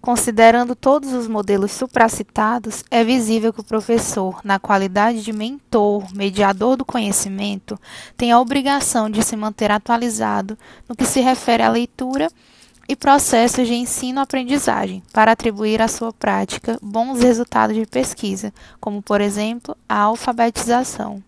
Considerando todos os modelos supracitados, é visível que o professor, na qualidade de mentor, mediador do conhecimento, tem a obrigação de se manter atualizado no que se refere à leitura e processos de ensino-aprendizagem, para atribuir à sua prática bons resultados de pesquisa, como, por exemplo, a alfabetização.